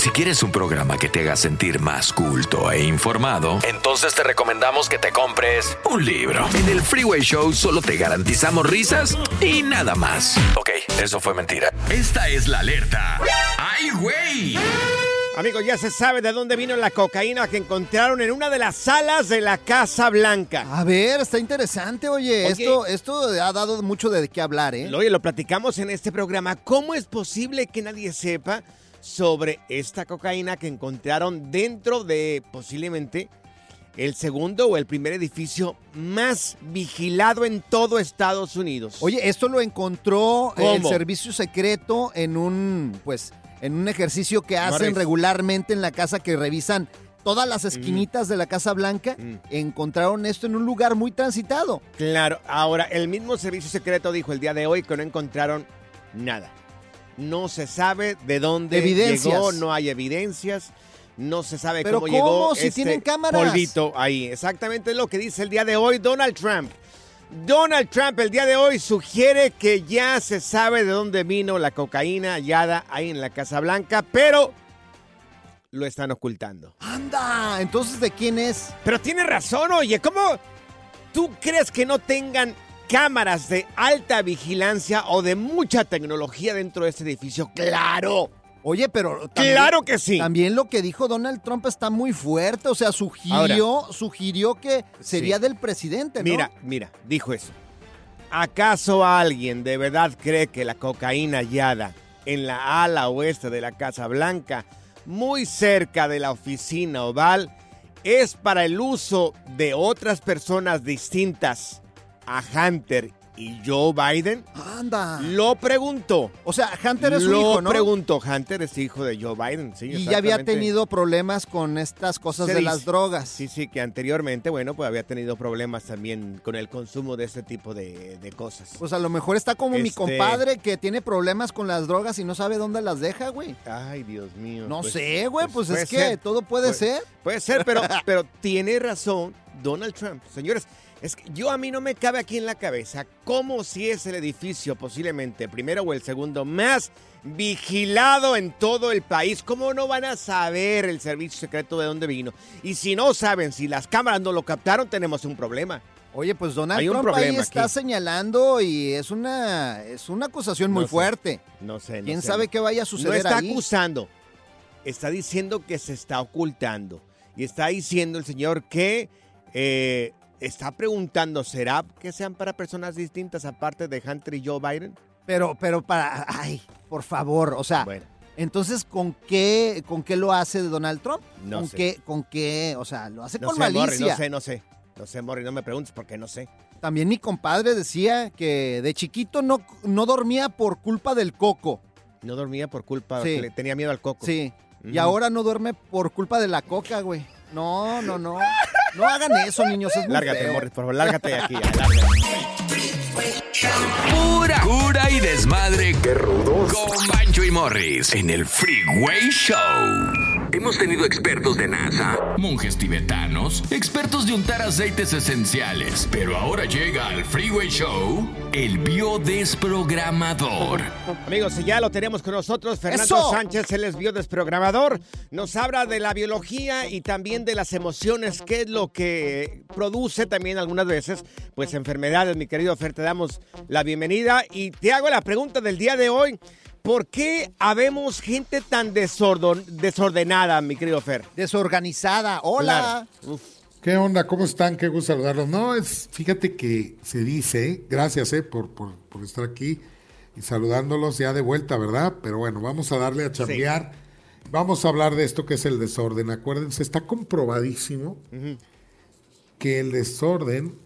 Si quieres un programa que te haga sentir más culto e informado, entonces te recomendamos que te compres un libro. En el Freeway Show solo te garantizamos risas y nada más. Ok, eso fue mentira. Esta es la alerta. ¡Ay, güey! Amigos, ya se sabe de dónde vino la cocaína que encontraron en una de las salas de la Casa Blanca. A ver, está interesante, oye. Esto, esto ha dado mucho de qué hablar, ¿eh? Oye, lo platicamos en este programa. ¿Cómo es posible que nadie sepa sobre esta cocaína que encontraron dentro de posiblemente el segundo o el primer edificio más vigilado en todo Estados Unidos? Oye, esto lo encontró el ¿Cómo? servicio secreto en un, pues, en un ejercicio que hacen regularmente en la casa que revisan todas las esquinitas de la Casa Blanca. Mm. Encontraron esto en un lugar muy transitado. Claro, ahora el mismo servicio secreto dijo el día de hoy que no encontraron nada. No se sabe de dónde Evidencias. llegó, no hay evidencias, no se sabe ¿Pero cómo, cómo? llegó Si este tienen cámaras. polvito ahí. Exactamente lo que dice el día de hoy Donald Trump. Donald Trump el día de hoy sugiere que ya se sabe de dónde vino la cocaína hallada ahí en la Casa Blanca, pero lo están ocultando. ¡Anda! Entonces, ¿de quién es? Pero tiene razón, oye, ¿cómo tú crees que no tengan cámaras de alta vigilancia o de mucha tecnología dentro de este edificio? ¡Claro! Oye, pero también, ¡Claro que sí! también lo que dijo Donald Trump está muy fuerte. O sea, sugirió, sugirió que sería Sí. del presidente, ¿no? Mira, mira, dijo eso. ¿Acaso alguien de verdad cree que la cocaína hallada en la ala oeste de la Casa Blanca, muy cerca de la oficina oval, es para el uso de otras personas distintas a Hunter y Joe Biden? Anda. Lo preguntó. O sea, Hunter es su Lo hijo, ¿no? preguntó. Hunter es hijo de Joe Biden, sí. Y ya había tenido problemas con estas cosas Se de dice. las drogas. Sí, sí, que anteriormente, bueno, pues había tenido problemas también con el consumo de este tipo de, de cosas. Pues a lo mejor está como mi Este- compadre que tiene problemas con las drogas y no sabe dónde las deja, güey. Ay, Dios mío. No pues- sé, güey, pues, puede es que todo puede Puede- ser. Puede ser, pero, pero tiene razón Donald Trump. Señores, es que yo a mí no me cabe aquí en la cabeza cómo si es el edificio posiblemente el primero o el segundo más vigilado en todo el país, ¿cómo no van a saber el servicio secreto de dónde vino? Y si no saben, si las cámaras no lo captaron, tenemos un problema. Oye, pues Donald Hay un Trump ahí problema está aquí. señalando y es una, es una acusación muy No sé. fuerte. No sé. no ¿Quién sé. sabe qué vaya a No suceder está ahí? acusando, está diciendo que se está ocultando. Y está diciendo el señor que eh, está preguntando, ¿será que sean para personas distintas aparte de Hunter y Joe Biden? Pero, pero para, ay, por favor, o sea, Bueno, entonces, ¿con qué, con qué lo hace Donald Trump? No ¿Con sé. qué, con qué, o sea, lo hace no con sé, Morri, malicia? no sé, no sé. No sé, Morri, no me preguntes porque no sé. También mi compadre decía que de chiquito no, no dormía por culpa del coco. No dormía por culpa, Sí. le tenía miedo al coco. Sí. Y ahora no duerme por culpa de la coca, güey. No, no, no. No hagan eso, niños. Es muy Lárgate, feo. Morris, por favor, lárgate de aquí. ya, lárgate. Pura cura y desmadre. ¡Qué rudos! Con Bancho y Morris en el Freeway Show. Hemos tenido expertos de NASA, monjes tibetanos, expertos de untar aceites esenciales. Pero ahora llega al Freeway Show el biodesprogramador. Amigos, y ya lo tenemos con nosotros, Fernando ¡Eso! Sánchez, él es biodesprogramador. Nos habla de la biología y también de las emociones, qué es lo que produce también algunas veces, pues enfermedades. Mi querido Fer, te damos la bienvenida y te hago la pregunta del día de hoy. ¿Por qué habemos gente tan desordon- desordenada, mi querido Fer? Desorganizada. Hola. ¿Qué onda? ¿Cómo están? Qué gusto saludarlos. No, es, fíjate que se dice, gracias eh, por, por, por estar aquí y saludándolos ya de vuelta, ¿verdad? Pero bueno, vamos a darle a chambear. Vamos a hablar de esto que es el desorden. Acuérdense, está comprobadísimo que el desorden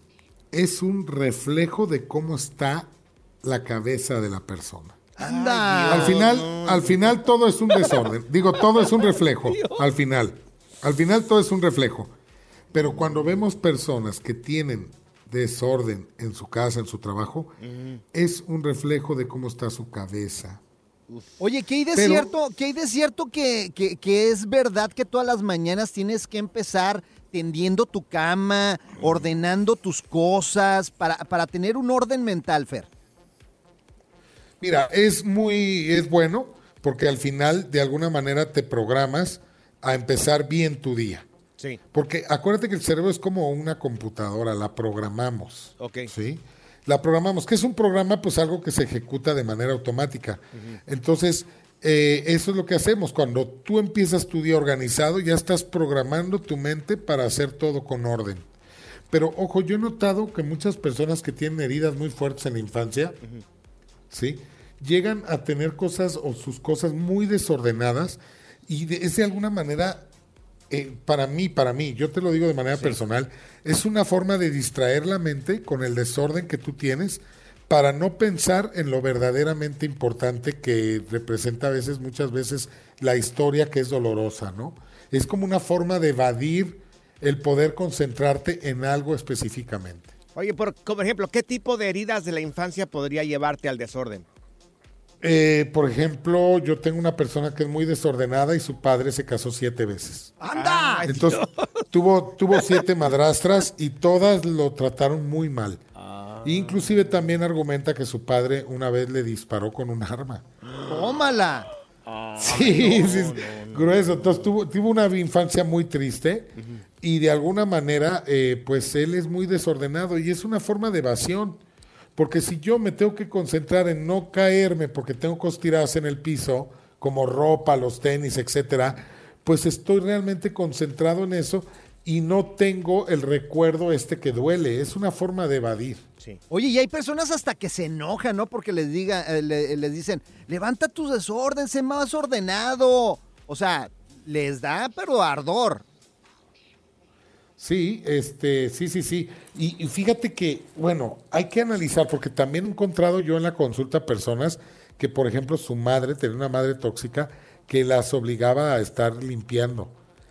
es un reflejo de cómo está la cabeza de la persona. Anda. Al final, al final todo es un desorden. Digo, todo es un reflejo. Al final. Al final todo es un reflejo. Pero cuando vemos personas que tienen desorden en su casa, en su trabajo, es un reflejo de cómo está su cabeza. Oye, ¿qué hay de Pero- cierto, ¿qué hay de cierto que, que- que es verdad que todas las mañanas tienes que empezar tendiendo tu cama, ordenando tus cosas, para, para tener un orden mental, Fer? Mira, es muy, es bueno porque al final de alguna manera te programas a empezar bien tu día. Sí, Porque acuérdate que el cerebro es como una computadora, la programamos. ok. ¿sí? La programamos. ¿Qué es un programa? Pues algo que se ejecuta de manera automática. Entonces, eh, eso es lo que hacemos. Cuando tú empiezas tu día organizado, ya estás programando tu mente para hacer todo con orden. Pero ojo, yo he notado que muchas personas que tienen heridas muy fuertes en la infancia, ¿sí? Llegan a tener cosas o sus cosas muy desordenadas y de, es de alguna manera, eh, para mí, para mí, yo te lo digo de manera personal, es una forma de distraer la mente con el desorden que tú tienes para no pensar en lo verdaderamente importante que representa a veces, muchas veces, la historia que es dolorosa, ¿no? Es como una forma de evadir el poder concentrarte en algo específicamente. Oye, por, como ejemplo, ¿qué tipo de heridas de la infancia podría llevarte al desorden? Eh, por ejemplo, yo tengo una persona que es muy desordenada y su padre se casó siete veces. ¡Anda! Entonces, tuvo, tuvo siete madrastras y todas lo trataron muy mal. Inclusive también argumenta que su padre una vez le disparó con un arma. ¡Tómala! Sí, sí, sí, grueso. Entonces tuvo, tuvo una infancia muy triste y de alguna manera, eh, pues él es muy desordenado y es una forma de evasión. Porque si yo me tengo que concentrar en no caerme porque tengo cosas tiradas en el piso, como ropa, los tenis, etcétera, pues estoy realmente concentrado en eso y no tengo el recuerdo este que duele. Es una forma de evadir. Sí. Oye, y hay personas hasta que se enojan, ¿no? Porque les diga, eh, le- les dicen, levanta tu desorden, sé más ordenado. O sea, les da, pero ardor. Sí, este, sí, sí, sí. Y, y fíjate que, bueno, hay que analizar, porque también he encontrado yo en la consulta personas que, por ejemplo, su madre, tenía una madre tóxica, que las obligaba a estar limpiando.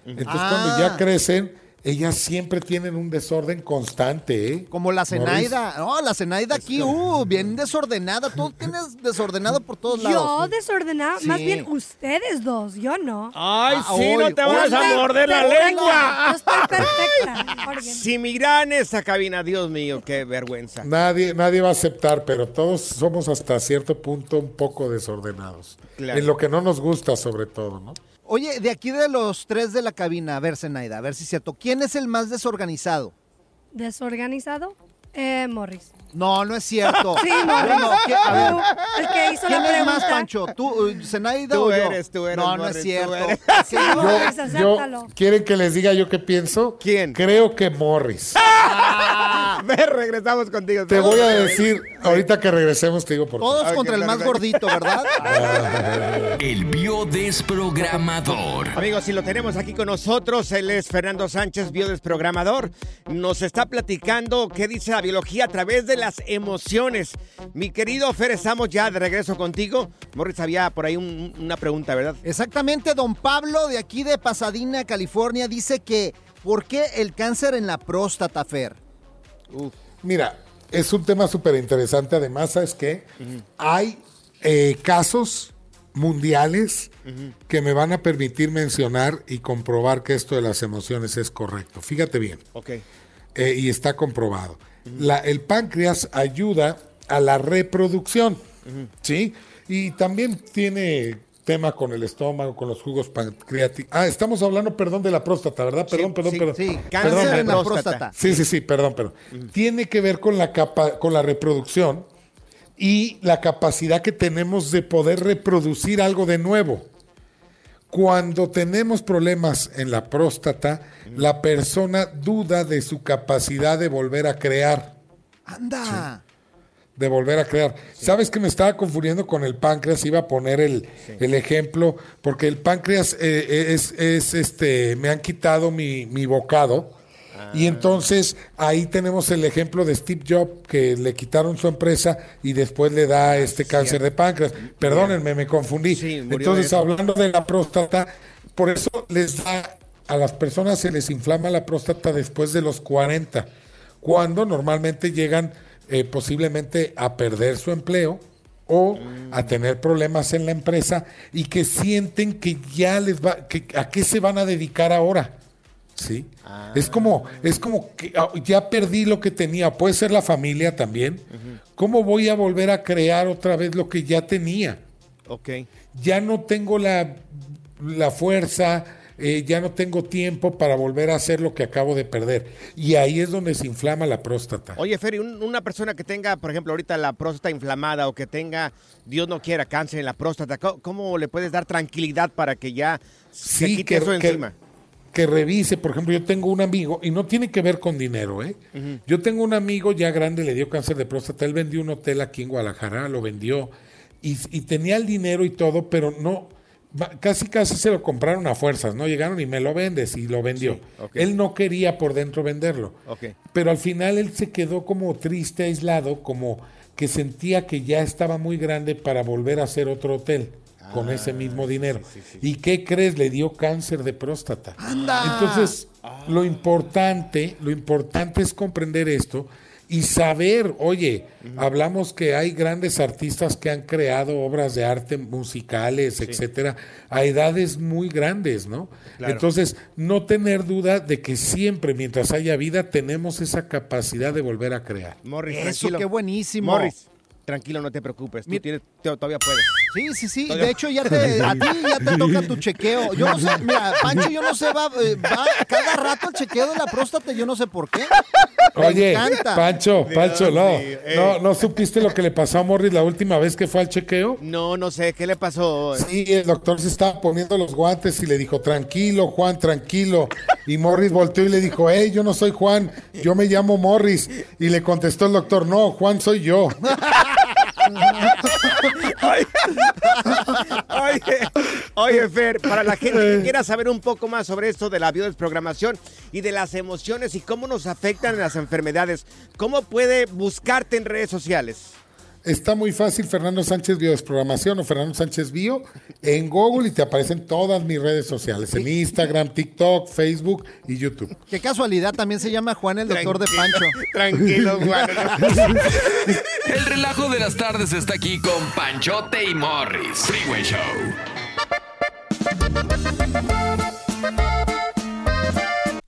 Entonces, cuando Ah. ya crecen, ellas siempre tienen un desorden constante, ¿eh? Como la. Zenaida. No, la Zenaida aquí, uh, bien desordenada. Todo tienes desordenado por todos Yo lados. desordenada, más bien ustedes dos, yo no. Ay, Ah, sí, hoy, no te vayas a morder la perfecta, lengua. Yo estoy perfecta. Si miran esa cabina, Dios mío, qué vergüenza. Nadie, nadie va a aceptar, pero todos somos hasta cierto punto un poco desordenados. Claro. En lo que no nos gusta, sobre todo, ¿no? Oye, de aquí de los tres de la cabina, a ver, Zenaida, a ver si es cierto. ¿Quién es el más desorganizado? ¿Desorganizado? Eh, Morris. No, no es cierto. Sí, Morris. ¿qué- a ver, El que hizo ¿Quién la es pregunta. más, Pancho? ¿Tú, eh, Zenaida Tú o yo? eres, tú eres, No, no es cierto. yo- Morris, Yo, acéptalo. ¿Quieren que les diga yo qué pienso? ¿Quién? Creo que Morris. Ah, regresamos contigo. Te voy a decir, ahorita que regresemos, te digo por qué. Todos contra el más gordito, ¿verdad? El biodesprogramador. Amigos, si lo tenemos aquí con nosotros, él es Fernando Sánchez, biodesprogramador. Nos está platicando qué dice la biología a través de las emociones. Mi querido Fer, estamos ya de regreso contigo. Morris, había por ahí un- una pregunta, ¿verdad? Exactamente, don Pablo de aquí de Pasadena, California, dice que ¿por qué el cáncer en la próstata, Fer? Mira, es un tema súper interesante. Además, ¿sabes qué? Hay eh, casos mundiales que me van a permitir mencionar y comprobar que esto de las emociones es correcto. Fíjate bien. Ok. eh, y está comprobado. La- el páncreas ayuda a la reproducción, ¿sí? Y también tiene tema con el estómago, con los jugos pancreáticos. Ah, estamos hablando, perdón, de la próstata, ¿verdad? Perdón, Sí, perdón, sí, perdón. Sí, Perdón, cáncer en la próstata. próstata. Sí, sí, sí, perdón, perdón. Tiene que ver con la, capa, con la reproducción y la capacidad que tenemos de poder reproducir algo de nuevo. Cuando tenemos problemas en la próstata, la persona duda de su capacidad de volver a crear. Anda. De volver a crear. ¿Sabes que me estaba confundiendo con el páncreas? Iba a poner el, el ejemplo, porque el páncreas eh, es, es, este, me han quitado mi, mi bocado. Y entonces ahí tenemos el ejemplo de Steve Jobs, que le quitaron su empresa y después le da este cáncer de páncreas. Perdónenme, me confundí. De entonces, hablando de la próstata, por eso les da, a las personas se les inflama la próstata después de los 40, cuando normalmente llegan eh, posiblemente a perder su empleo o a tener problemas en la empresa y que sienten que ya les va, que, a qué se van a dedicar ahora. Sí. Es como, es como que ah, ya perdí lo que tenía. Puede ser la familia también. ¿Cómo voy a volver a crear otra vez lo que ya tenía? Ok. Ya no tengo la, la fuerza, eh, ya no tengo tiempo para volver a hacer lo que acabo de perder. Y ahí es donde se inflama la próstata. Oye, Fer, ¿y un- una persona que tenga, por ejemplo, ahorita la próstata inflamada o que tenga, Dios no quiera, cáncer en la próstata, ¿cómo, cómo le puedes dar tranquilidad para que ya se Sí, quite eso que, encima? que revise, por ejemplo, yo tengo un amigo, y no tiene que ver con dinero, ¿eh? Yo tengo un amigo ya grande, le dio cáncer de próstata, él vendió un hotel aquí en Guadalajara, lo vendió, y, y tenía el dinero y todo, pero no, casi casi se lo compraron a fuerzas, ¿no? Llegaron y me lo vendes, y lo vendió. Sí. Él no quería por dentro venderlo. Ok. Pero al final él se quedó como triste, aislado, como que sentía que ya estaba muy grande para volver a hacer otro hotel con ese mismo dinero. ¿Y qué crees? Le dio cáncer de próstata. Anda. Entonces, lo importante, lo importante es comprender esto y saber, oye, hablamos que hay grandes artistas que han creado obras de arte musicales, etcétera, a edades muy grandes, ¿no? Entonces, no tener duda de que siempre, mientras haya vida, tenemos esa capacidad de volver a crear. Morris, Eso, tranquilo. qué buenísimo. Morris, tranquilo, no te preocupes. Tú tienes, te- todavía puedes. Sí, sí, sí. De hecho, ya te, a ti ya te toca tu chequeo. Yo no sé, mira, Pancho, yo no sé, va, eh, va cada rato el chequeo de la próstata, yo no sé por qué. Me Oye, encanta. Pancho, Pancho, no, mío, eh. no, no supiste lo que le pasó a Morris la última vez que fue al chequeo. No, no sé, ¿qué le pasó? Sí, el doctor se estaba poniendo los guantes y le dijo, tranquilo, Juan, tranquilo. Y Morris volteó y le dijo, hey, yo no soy Juan, yo me llamo Morris. Y le contestó el doctor, no, Juan soy yo. Oye, oye, Fer, para la gente que quiera saber un poco más sobre esto de la biodesprogramación y de las emociones y cómo nos afectan las enfermedades, ¿cómo puede buscarte en redes sociales? Está muy fácil, Fernando Sánchez Biodesprogramación o Fernando Sánchez Bio en Google y te aparecen todas mis redes sociales, en Instagram, TikTok, Facebook y YouTube. Qué casualidad, también se llama Juan el doctor de Pancho. Tranquilo, Juan. El relajo de las tardes está aquí con Panchote y Morris. Freeway Show.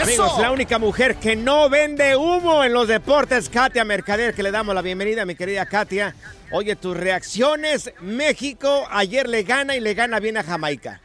Amigos, la única mujer que no vende humo en los deportes, Katia Mercader, que le damos la bienvenida, mi querida Katia. Oye, tus reacciones, México ayer le gana y le gana bien a Jamaica.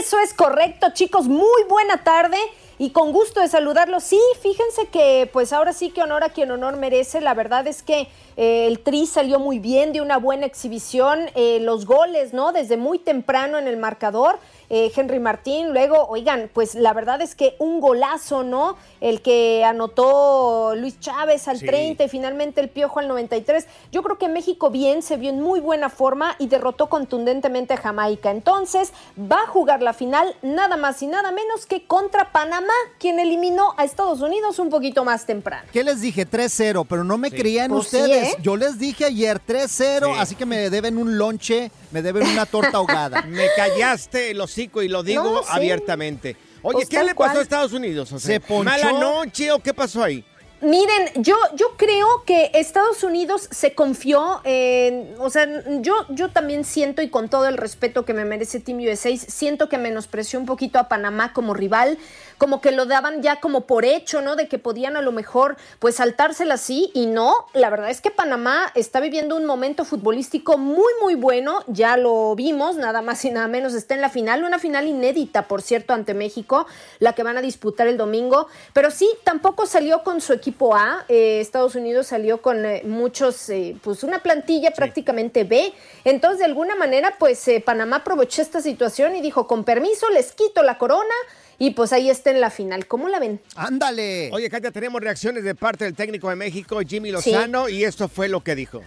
Eso es correcto, chicos. Muy buena tarde y con gusto de saludarlos. Sí, fíjense que pues ahora sí que honor a quien honor merece. La verdad es que eh, el Tri salió muy bien, de una buena exhibición. Eh, los goles, ¿no? Desde muy temprano en el marcador. Eh, Henry Martín. Luego, oigan, pues la verdad es que un golazo, ¿no? El que anotó Luis Chávez al Sí. 30 y finalmente el Piojo al 93. Yo creo que México bien, se vio en muy buena forma y derrotó contundentemente a Jamaica. Entonces, va a jugar la final nada más y nada menos que contra Panamá, quien eliminó a Estados Unidos un poquito más temprano. ¿Qué les dije? 3-0, pero no me creían Pues sí, ustedes. ¿eh? Yo les dije ayer 3-0, Sí. así que me deben un lonche, me deben una torta ahogada. Me callaste el hocico y lo digo No, sí. abiertamente. Oye, Pues ¿qué le pasó cual. a Estados Unidos? O sea, Se ponchó. ¿Mala noche o qué pasó ahí? Miren, yo, yo creo que Estados Unidos se confió, en- o sea, yo, yo también siento y con todo el respeto que me merece Team USA, siento que menospreció un poquito a Panamá como rival, como que lo daban ya como por hecho, ¿no? De que podían a lo mejor pues saltársela así y no, la verdad es que Panamá está viviendo un momento futbolístico muy muy bueno, ya lo vimos, nada más y nada menos está en la final, una final inédita por cierto ante México, la que van a disputar el domingo, pero sí, tampoco salió con su equipo A, eh, Estados Unidos salió con eh, muchos, eh, pues una plantilla prácticamente B, entonces de alguna manera pues eh, Panamá aprovechó esta situación y dijo, con permiso, les quito la corona. Y pues ahí está en la final. ¿Cómo la ven? Ándale. Oye, Katia, tenemos reacciones de parte del técnico de México, Jimmy Lozano, y esto fue lo que dijo.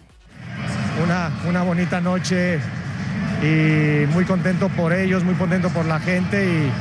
una, una bonita noche y muy contento por ellos, muy contento por la gente y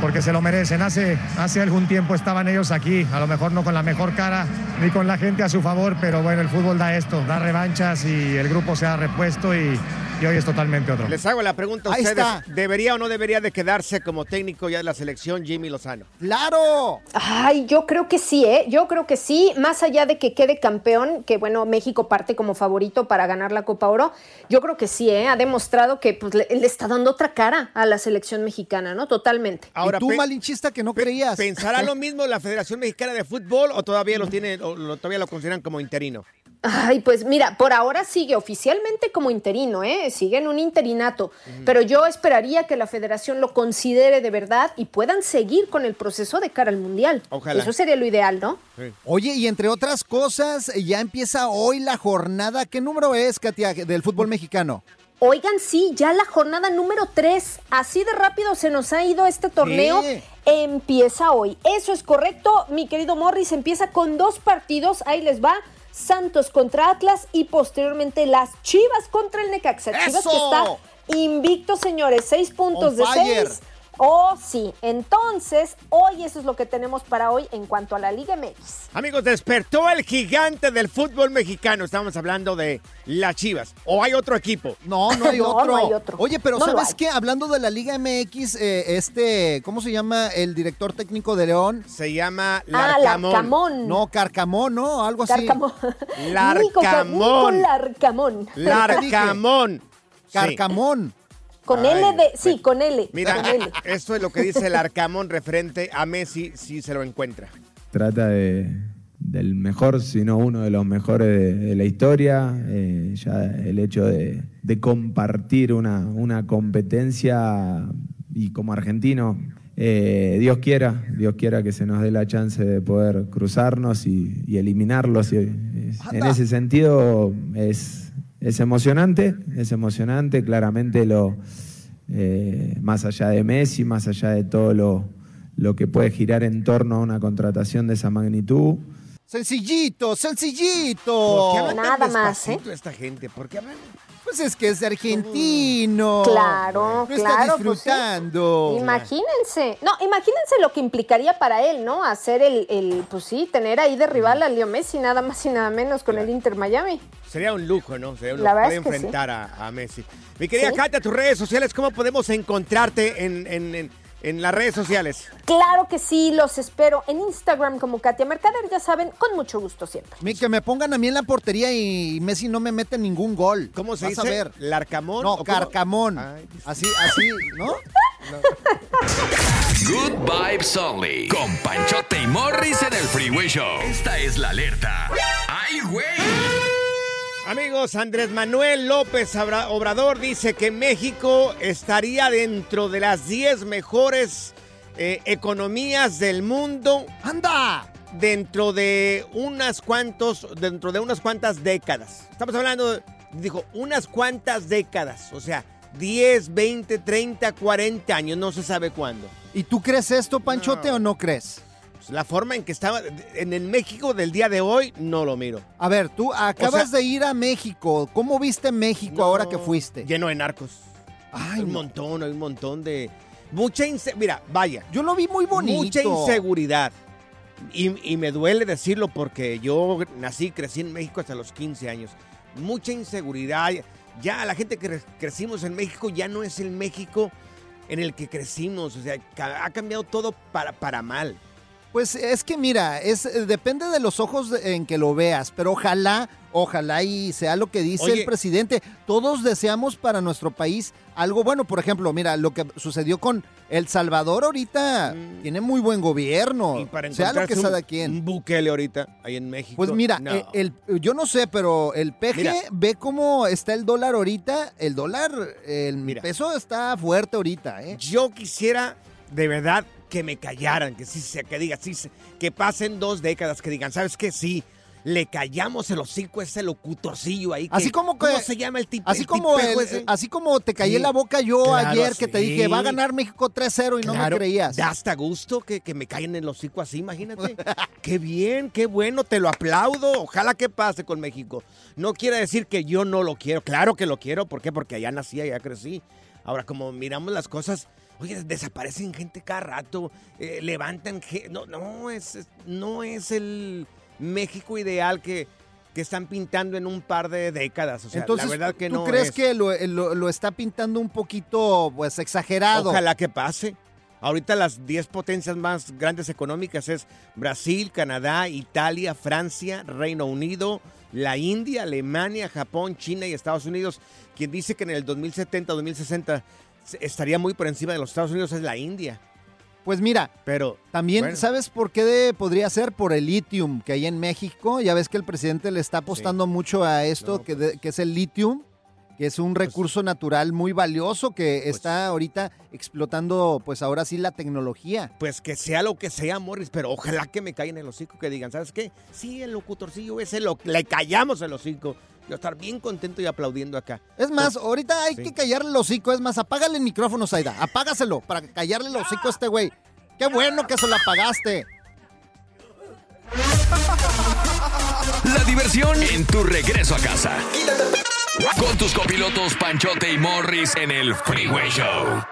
porque se lo merecen. Hace, hace algún tiempo estaban ellos aquí, a lo mejor no con la mejor cara ni con la gente a su favor, pero bueno, el fútbol da esto, da revanchas y el grupo se ha repuesto y, y hoy es totalmente otro. Les hago la pregunta a Ahí ustedes. está. ¿Debería o no debería de quedarse como técnico ya de la selección Jimmy Lozano? ¡Claro! Ay, yo creo que sí, ¿eh? Yo creo que sí, más allá de que quede campeón, que bueno, México parte como favorito para ganar la Copa Oro, yo creo que sí, ¿eh? Ha demostrado que pues, le, le está dando otra cara a la selección mexicana, ¿no? Totalmente. y tú, malinchista, que no creías. ¿Pensará lo mismo la Federación Mexicana de Fútbol o todavía lo tiene, o lo- todavía lo consideran como interino? Ay, pues mira, por ahora sigue oficialmente como interino, ¿eh? Sigue en un interinato, pero yo esperaría que la federación lo considere de verdad y puedan seguir con el proceso de cara al Mundial. Ojalá. Eso sería lo ideal, ¿no? Oye, y entre otras cosas, ya empieza hoy la jornada. ¿Qué número es, Katia, del fútbol mexicano? Oigan, sí, ya la jornada número 3. Así de rápido se nos ha ido este torneo. Empieza hoy. Eso es correcto, mi querido Morris. Empieza con dos partidos. Ahí les va. Santos contra Atlas y posteriormente las Chivas contra el Necaxa. Chivas que está invicto, señores. Seis puntos On de fire. seis. Oh, sí. Entonces, hoy eso es lo que tenemos para hoy en cuanto a la Liga MX. Amigos, despertó el gigante del fútbol mexicano. Estamos hablando de las Chivas. ¿O hay otro equipo? No, no hay, No, otro. no hay otro. Oye, pero No ¿sabes qué? Hablando de la Liga MX, eh, este, ¿cómo se llama el director técnico de León? Se llama Ah, Larcamón. No, Carcamón, ¿no? Algo así. Carcamón. Larcamón. Nico, Car- Nico Larcamón. Larcamón. Sí. Carcamón. Con Ay, L de. Sí, con L. Mira, con L. esto es lo que dice el Arcamón referente a Messi si se lo encuentra. trata de, del mejor, sino uno de los mejores de, de la historia. Eh, ya el hecho de, de compartir una, una competencia y como argentino, eh, Dios quiera, Dios quiera que se nos dé la chance de poder cruzarnos y, y eliminarlos. Y, es- en ese sentido es, es emocionante, es emocionante, claramente lo, eh, más allá de Messi, más allá de todo lo, lo que puede girar en torno a una contratación de esa magnitud. Sencillito, sencillito. ¿Por qué hablan tan Nada más, ¿eh? esta gente? ¿Por qué hablan? Pues es que es argentino. Claro, No claro. está pues sí. disfrutando. Imagínense, no, imagínense lo que implicaría para él, ¿no? Hacer el, el, pues sí, tener ahí de rival a Leo Messi, nada más y nada menos con el Inter Miami. Sería un lujo, ¿no? Sería un La lujo verdad poder es que sí. enfrentar a, a Messi. Mi querida Sí. Katia, tus redes sociales, ¿cómo podemos encontrarte en, en- en- en las redes sociales? Claro que sí, los espero en Instagram como Katia Mercader, ya saben, con mucho gusto siempre. Mi- Que me pongan a mí en la portería y Messi no me mete ningún gol. ¿Cómo se Vas a ver. ¿Larcamón? No. Carcamón. Ay, Así, así, ¿no? Good Vibes Only. Con Panchote y Morris en el Freeway Show. Esta es la alerta. ¡Ay, güey! Amigos, Andrés Manuel López Obrador dice que México estaría dentro de las 10 mejores eh, economías del mundo. ¡Anda! Dentro de unas cuantos, dentro de unas cuantas décadas. Estamos hablando, dijo, unas cuantas décadas. O sea, 10, 20, 30, 40 años, no se sabe cuándo. ¿Y tú crees esto, Panchote, o no crees? Pues la forma en que estaba en el México del día de hoy, no lo miro. A ver, tú acabas O sea- de ir a México. ¿Cómo viste México ahora que fuiste? Lleno de narcos. Ay, hay un no. montón, hay un montón de. Mucha inse- Mira, vaya. Yo lo vi muy bonito. Mucha inseguridad. Y, y me duele decirlo porque yo nací crecí en México hasta los 15 años. Mucha inseguridad. Ya la gente que cre- crecimos en México ya no es el México en el que crecimos. O sea, ha cambiado todo para, para mal. Pues es que mira, es eh, depende de los ojos en que lo veas, pero ojalá, ojalá y sea lo que dice Oye. el presidente. Todos deseamos para nuestro país algo bueno. Por ejemplo, mira, lo que sucedió con El Salvador ahorita tiene muy buen gobierno. Mm. Y para sea lo que sea de quien. un Bukele ahorita, ahí en México. Pues mira, no. eh, el, yo no sé, pero el peje Mira. ve cómo está el dólar ahorita. El dólar, el Mira. peso está fuerte ahorita, ¿eh? Yo quisiera de verdad que me callaran, que sí, se- que diga, sí, que pasen dos décadas, que digan, ¿sabes qué? Sí, le callamos el hocico a ese locutorcillo ahí. que- Así como que- ¿Cómo se llama el tipo? Así el como, tipejo el- ese? así como te callé Sí. la boca yo Claro, ayer que te dije, va a ganar México 3-0 y no me creías. Da hasta gusto que, que me callen el hocico así, imagínate. qué bien, qué bueno, te lo aplaudo. Ojalá que pase con México. No quiere decir que yo no lo quiero. Claro que lo quiero. ¿Por qué? Porque allá nací, allá crecí. Ahora, como miramos las cosas, oye, desaparecen gente cada rato, eh, levantan gente. No, no es, no es el México ideal que, que están pintando en un par de décadas. O sea, Entonces, la verdad que ¿tú no crees es. que lo, lo- lo está pintando un poquito, pues, exagerado? Ojalá que pase. Ahorita las 10 potencias más grandes económicas es Brasil, Canadá, Italia, Francia, Reino Unido, la India, Alemania, Japón, China y Estados Unidos. Quien dice que en el 2070, 2060 se- estaría muy por encima de los Estados Unidos es la India. Pues mira, Pero también, bueno. ¿sabes por qué de- podría ser? Por el lithium que hay en México. Ya ves que el presidente le está apostando mucho a esto, No, que, de- que es el lithium, que es un recurso natural muy valioso que está ahorita explotando, pues ahora sí, la tecnología. pues que sea lo que sea, Morris, pero ojalá que me caigan el hocico, que digan, ¿sabes qué? Sí, el locutorcillo ese, lo, le callamos el hocico. Yo estar bien contento y aplaudiendo acá. Es más, ahorita hay sí. que callarle el hocico. Es más, apágale el micrófono, Zaida. Apágaselo para callarle el hocico a este güey. Qué bueno que se lo apagaste. La diversión en tu regreso a casa. Con tus copilotos Panchote y Morris en el Freeway Show.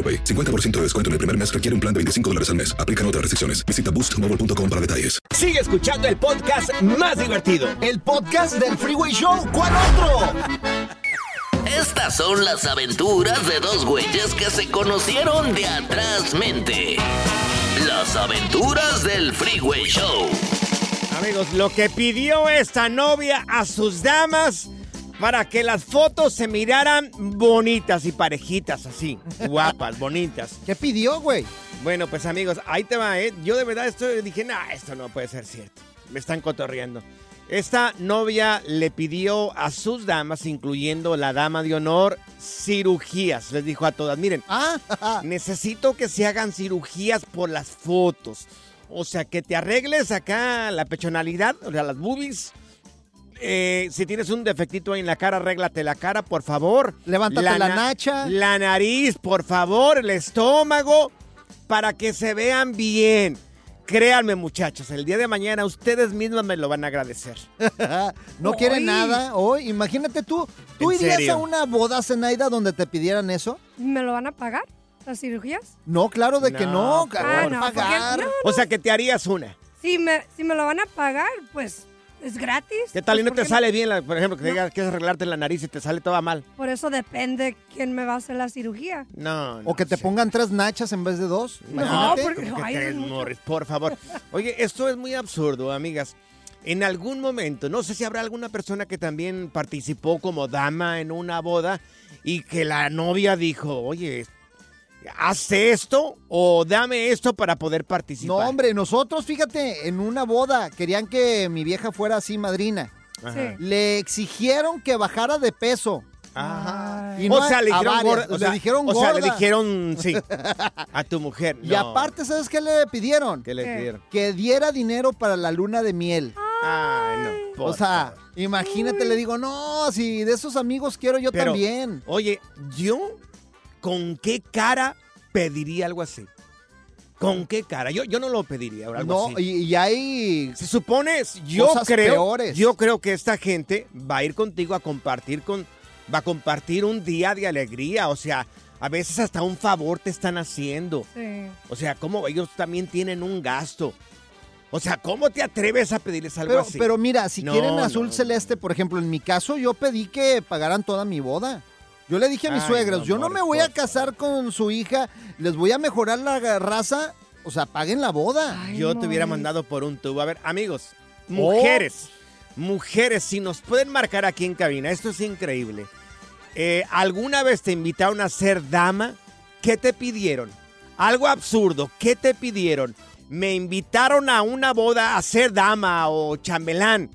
AroPay. 50% de descuento en el primer mes requiere un plan de 25 dólares al mes. Aplican otras restricciones. Visita boostmobile.com para detalles. Sigue escuchando el podcast más divertido. El podcast del Freeway Show. ¿Cuál otro? Estas son las aventuras de dos güeyes que se conocieron de atrás mente. Las aventuras del Freeway Show. Amigos, lo que pidió esta novia a sus damas para que las fotos se miraran bonitas y parejitas así, guapas, bonitas. ¿Qué pidió, güey? Bueno, pues amigos, ahí te va, ¿eh? Yo de verdad esto dije, nah, esto no puede ser cierto. Me están cotorreando. Esta novia le pidió a sus damas, incluyendo la dama de honor, cirugías. Les dijo a todas, miren, necesito que se hagan cirugías por las fotos. O sea, que te arregles acá la pechonalidad, o sea, las boobies. Eh, si tienes un defectito ahí en la cara, arréglate la cara, por favor. Levántate la na- nacha. La nariz, por favor, el estómago, para que se vean bien. Créanme, muchachos, el día de mañana ustedes mismas me lo van a agradecer. no quiere Ay. nada hoy. Imagínate tú. ¿Tú ¿En irías serio? a una boda, Zenaida, donde te pidieran eso? ¿Me lo van a pagar? ¿Las cirugías? No, claro de que no. por Ah, no, porque- pagar. no, O sea, que te harías una. Si me, si me lo van a pagar, pues es gratis. ¿Qué tal y no Pues, te ¿por qué sale bien, la- por ejemplo, que digas que arreglarte la nariz y te sale toda mal? Por eso depende quién me va a hacer la cirugía. No, no O que te sé. pongan tres nachas en vez de dos. No, porque- ¿Cómo que Ay, es mucho. Morris? Por favor. Oye, esto es muy absurdo, amigas. En algún momento, no sé si habrá alguna persona que también participó como dama en una boda y que la novia dijo, oye, haz esto o dame esto para poder No, participar. hombre, nosotros, fíjate, en una boda querían que mi vieja fuera así madrina. Ajá. Sí. Le exigieron que bajara de peso. Ajá. Y o no sea, le a dijeron gorda. O le sea, dijeron o sea, le dijeron, sí, a tu mujer. Y No. aparte, ¿sabes qué le pidieron? ¿Qué le pidieron? Que diera dinero para la luna de miel. Ay, no. O sea, imagínate, le digo, no, si de esos amigos quiero yo Pero, también. Oye, yo, ¿con qué cara pediría algo así? ¿Con qué cara? Yo, yo no lo pediría algo No, así. y, y hay... Se supone, yo Cosas creo, peores. yo creo que esta gente va a ir contigo a compartir con, va a compartir un día de alegría, o sea, a veces hasta un favor te están haciendo. Sí. O sea, como ellos también tienen un gasto. O sea, ¿cómo te atreves a pedirles algo Pero, así? pero mira, si No, quieren azul no. celeste, por ejemplo, en mi caso yo pedí que pagaran toda mi boda. Yo le dije a mis Ay, suegros, no, yo no amor, me voy a casar con su hija, les voy a mejorar la raza, o sea, paguen la boda. Ay, Yo te hubiera Morris. mandado por un tubo. A ver, amigos, Oh. mujeres, mujeres, si nos pueden marcar aquí en cabina, esto es increíble. Eh, ¿Alguna vez te invitaron a ser dama? ¿Qué te pidieron? Algo absurdo, ¿qué te pidieron? Me invitaron a una boda a ser dama o chambelán.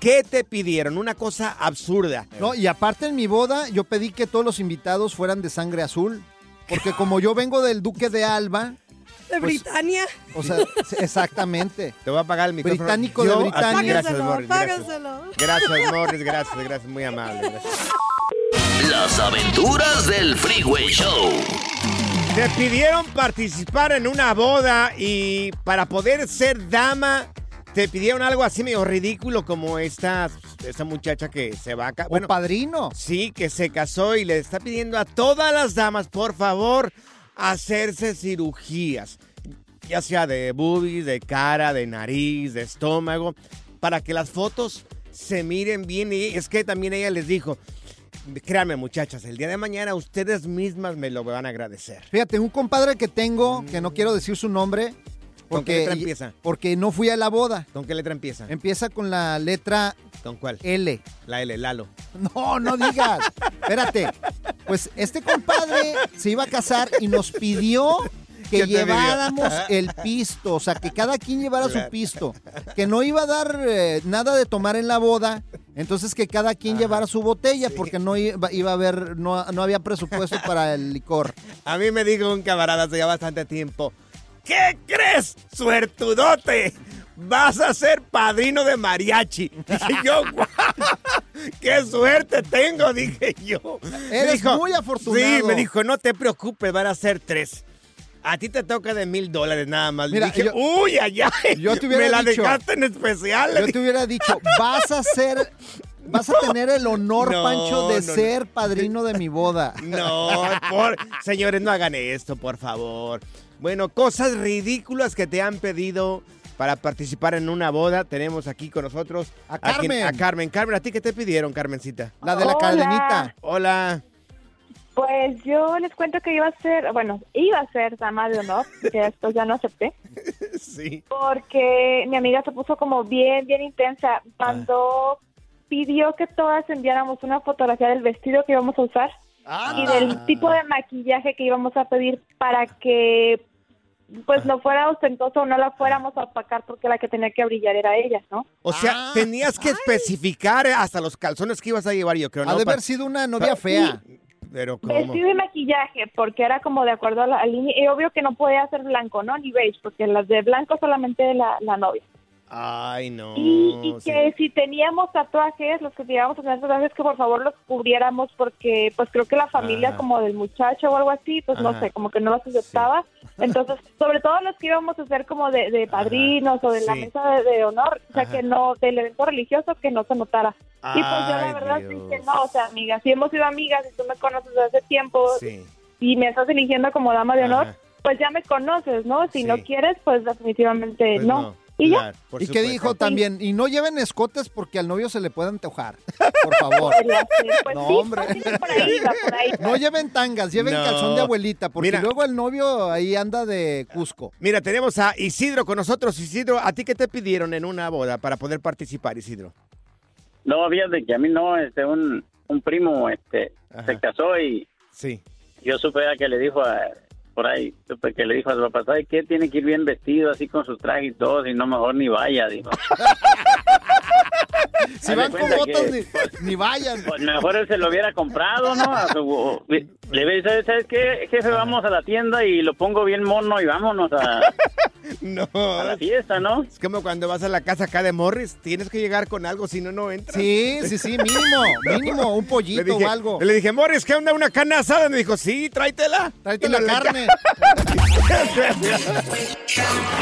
¿Qué te pidieron? Una cosa absurda. No, y aparte en mi boda yo pedí que todos los invitados fueran de sangre azul, porque como yo vengo del Duque de Alba, ¿De Pues, Britannia? o sea, exactamente. Te voy a pagar el micrófono. Británico de Yo a ti, Britannia. Gracias, Págaselo, Morris. Gracias. págaselo. Gracias, Morris. Gracias, gracias. Muy amable. Gracias. Las aventuras del Freeway Show. Te pidieron participar en una boda y para poder ser dama te pidieron algo así medio ridículo como esta, esta muchacha que se va acá. O padrino. Sí, que se casó y le está pidiendo a todas las damas, por favor, hacerse cirugías. Ya sea de boobies, de cara, de nariz, de estómago, para que las fotos se miren bien. Y es que también ella les dijo, créanme muchachas, el día de mañana ustedes mismas me lo van a agradecer. Fíjate, un compadre que tengo, que no quiero decir su nombre, ¿Con qué letra empieza? Porque no fui a la boda. ¿Con qué letra empieza? Empieza con la letra ¿Con cuál? L. La L, Lalo. No, no digas. Espérate. Pues este compadre se iba a casar y nos pidió ¿Qué que lleváramos el pisto, o sea, que cada quien llevara su pisto, que no iba a dar eh, nada de tomar en la boda, entonces que cada quien llevara su botella, porque no iba, iba a haber, no, no había presupuesto para el licor. A mí me dijo un camarada hace ya bastante tiempo. ¿Qué crees, suertudote? Vas a ser padrino de mariachi. Dije yo, "Guau, ¡Qué suerte tengo! Dije yo. Eres muy afortunado. Sí, me dijo, no te preocupes, van a ser tres. A ti te toca de mil dólares nada más. Mira, dije, yo- uy, ay, ay, yo te hubiera Me la dicho- dejaste en especial. Yo te hubiera dicho, vas a ser, vas a tener el honor, No, Pancho, de no. ser padrino de mi boda. No, por, señores, no hagan esto, por favor. Bueno, cosas ridículas que te han pedido para participar en una boda. Tenemos aquí con nosotros A Carmen. a Carmen. Carmen, ¿a ti qué te pidieron, Carmencita? La de la Hola. cadenita. Hola. Pues yo les cuento que iba a ser, bueno, iba a ser dama de honor, que después ya no acepté, Sí. porque mi amiga se puso como bien, bien intensa. Cuando pidió que todas enviáramos una fotografía del vestido que íbamos a usar y del tipo de maquillaje que íbamos a pedir para que pues no fuera ostentoso o no la fuéramos a opacar porque la que tenía que brillar era ella, ¿no? O sea, tenías que especificar hasta los calzones que ibas a llevar, yo creo, ¿no? Ha de haber sido una novia pa- fea. Pero ¿cómo? Vestido y maquillaje, porque era como de acuerdo a la línea. Y obvio que no podía ser blanco, ¿no? Ni beige, porque las de blanco solamente la, la novia. Ay, no. Y, y sí. que si teníamos tatuajes, los que íbamos a tener tatuajes, que por favor los cubriéramos, porque pues creo que la familia Ajá. como del muchacho o algo así, pues no sé, como que no los aceptaba. Entonces, sobre todo los que íbamos a hacer como de, de padrinos o de la mesa de, de honor, o sea, que no, del evento religioso, que no se notara. y pues yo la verdad Dios. dije, no, o sea, amiga, si hemos sido amigas y tú me conoces desde hace tiempo Sí. y me estás eligiendo como dama de honor, pues ya me conoces, ¿no? Si no quieres, pues definitivamente Pues no. no, Y ya. claro, por y que supuesto. dijo también, y no lleven escotes porque al novio se le puede antojar. Por favor. Pues No, sí, hombre. fácil, por ahí va, por ahí. No lleven tangas, lleven No. calzón de abuelita, porque Mira. luego el novio ahí anda de Cusco. Mira, tenemos a Isidro con nosotros. Isidro, ¿a ti qué te pidieron en una boda para poder participar, Isidro? No, fíjate que a mí no, este, un, un primo, este, se casó y Sí. yo supe ya que le dijo a, por ahí, supe que le dijo a su papá, ¿sabes qué? Tiene que ir bien vestido, así con sus trajes y todo, si no, mejor ni vaya, dijo. Si van con botas, que- ni, ni vayan. Pues mejor él se lo hubiera comprado, ¿no? A su- le hubiera dicho, ¿sabes qué, jefe? Vamos a la tienda y lo pongo bien mono y vámonos a, No. a la fiesta, ¿no? Es como cuando vas a la casa acá de Morris, tienes que llegar con algo, si no, no entras. Sí, sí, sí, mínimo, mínimo, un pollito dije, o algo. Le dije, Morris, ¿qué onda? ¿Una carne asada? Me dijo, sí, tráetela. Tráete la carne.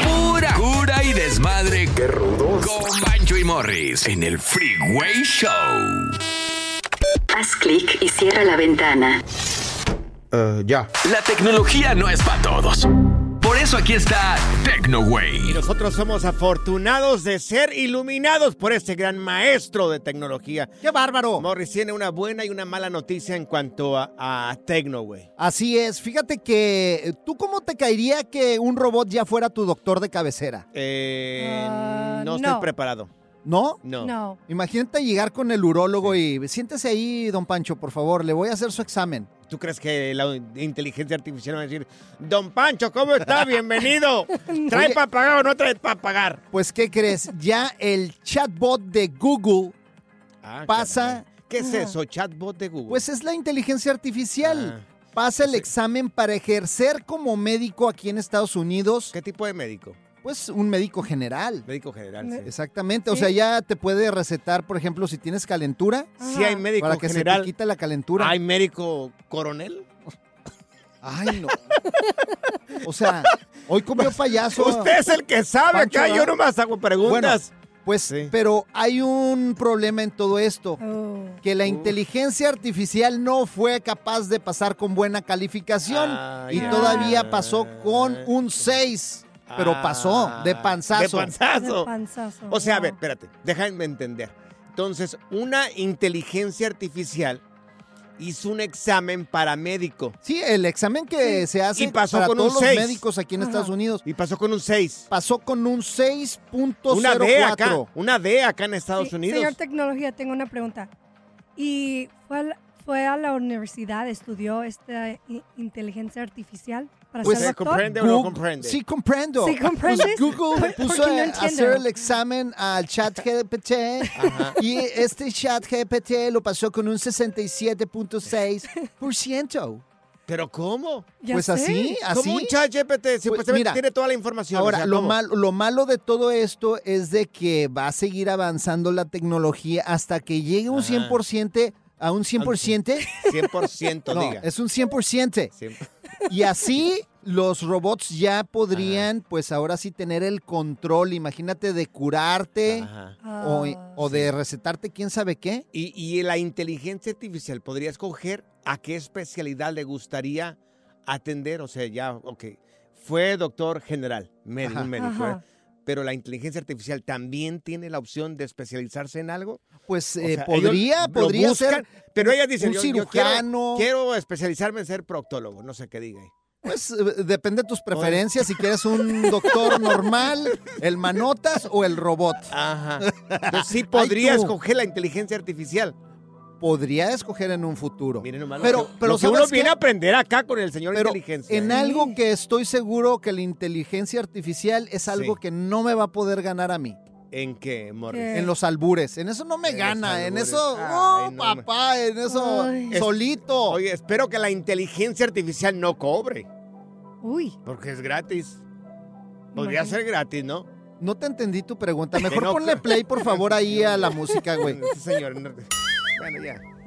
Pura cura y desmadre. ¡Qué rudos! Con Bancho y Morris en el Freeway Show. Haz clic y cierra la ventana. Ya. La tecnología no es para todos. Por eso aquí está Y TecnoWay. nosotros somos afortunados de ser iluminados por este gran maestro de tecnología. ¡Qué bárbaro! Morris tiene una buena y una mala noticia en cuanto a, a Tecnoway. Así es, fíjate que tú cómo te caería que un robot ya fuera tu doctor de cabecera. Eh, Ah, no estoy no. preparado. ¿No? No. No. Imagínate llegar con el urólogo y siéntese ahí, don Pancho, por favor, le voy a hacer su examen. ¿Tú crees que la inteligencia artificial va a decir, Don Pancho, ¿cómo está? Bienvenido. ¿Trae para pagar o no trae para pagar? Pues, ¿qué crees? Ya el chatbot de Google Ah, pasa... caray. ¿Qué es eso? ¿Chatbot de Google? Pues es la inteligencia artificial. Ah. Pasa el examen para ejercer como médico aquí en Estados Unidos. ¿Qué tipo de médico? Pues un médico general. Médico general, sí. Exactamente. O Sí. sea, ya te puede recetar, por ejemplo, si tienes calentura. Si hay médico para que general, se te quita la calentura. ¿hay médico coronel? Ay, no. O sea, hoy comió payaso. Usted es el que sabe Pancho, acá, yo ¿verdad? nomás hago preguntas. Pues, Sí. pero hay un problema en todo esto. Oh. Que la inteligencia artificial no fue capaz de pasar con buena calificación y ay, todavía pasó con un 6. Pero Ah, pasó de panzazo. De panzazo. De panzazo, O sea, a ver, espérate, déjame entender. Entonces, una inteligencia artificial hizo un examen paramédico. Sí, el examen que se hace Y pasó para con un todos los 6. médicos aquí en Ajá. Estados Unidos. Y pasó con un 6. Pasó con un 6.04. Una D acá. Una D acá en Estados Sí, Unidos. Señor Tecnología, tengo una pregunta. ¿Y fue a la, fue a la universidad, estudió esta inteligencia artificial para Pues, ser ¿Se doctor? comprende o no Google- comprende? Sí, comprendo. ¿Sí comprendes? Pues Google ¿Por- puso no a hacer el examen al chat GPT y este chat GPT lo pasó con un 67.6%. ¿Pero cómo? Ya Pues sé. así, así. ¿Cómo un chat GPT? Supuestamente Pues mira, tiene toda la información. Ahora, o sea, lo, mal- lo malo de todo esto es de que va a seguir avanzando la tecnología hasta que llegue un Ajá. 100%, a un 100%. 100% No, diga. es un 100%. Siempre. Y así los robots ya podrían, pues ahora sí, tener el control, imagínate, de curarte Ajá. o, Ah. o de recetarte quién sabe qué. Y, y la inteligencia artificial podría escoger a qué especialidad le gustaría atender. O sea, ya, ok, fue doctor general, médico, médico. Pero la inteligencia artificial también tiene la opción de especializarse en algo. Pues eh, sea, podría, podría buscan, ser. Pero ellas dicen, un yo, yo quiero, cirujano. quiero especializarme en ser proctólogo, no sé qué diga. ahí. Pues eh, depende de tus preferencias, si quieres un doctor normal, el manotas o el robot. Ajá. Entonces sí podría escoger la inteligencia artificial. Podría escoger en un futuro. Miren nomás Pero- lo que, pero lo que uno ¿sabes viene a aprender acá con el señor Pero inteligencia. en ¿eh? algo que estoy seguro que la inteligencia artificial es algo Sí. que no me va a poder ganar a mí. ¿En qué, Morris? ¿Qué? En los albures. En eso no me En gana. En eso, Ay, oh, no, papá, en eso Ay. Es- solito. Oye, espero que la inteligencia artificial no cobre, Uy. porque es gratis. Podría Imagínate. ser gratis, ¿no? No te entendí tu pregunta. Mejor no- ponle play, por favor, ahí a la música, güey. Sí, señor. No- Bueno, ya.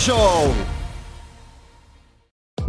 Show.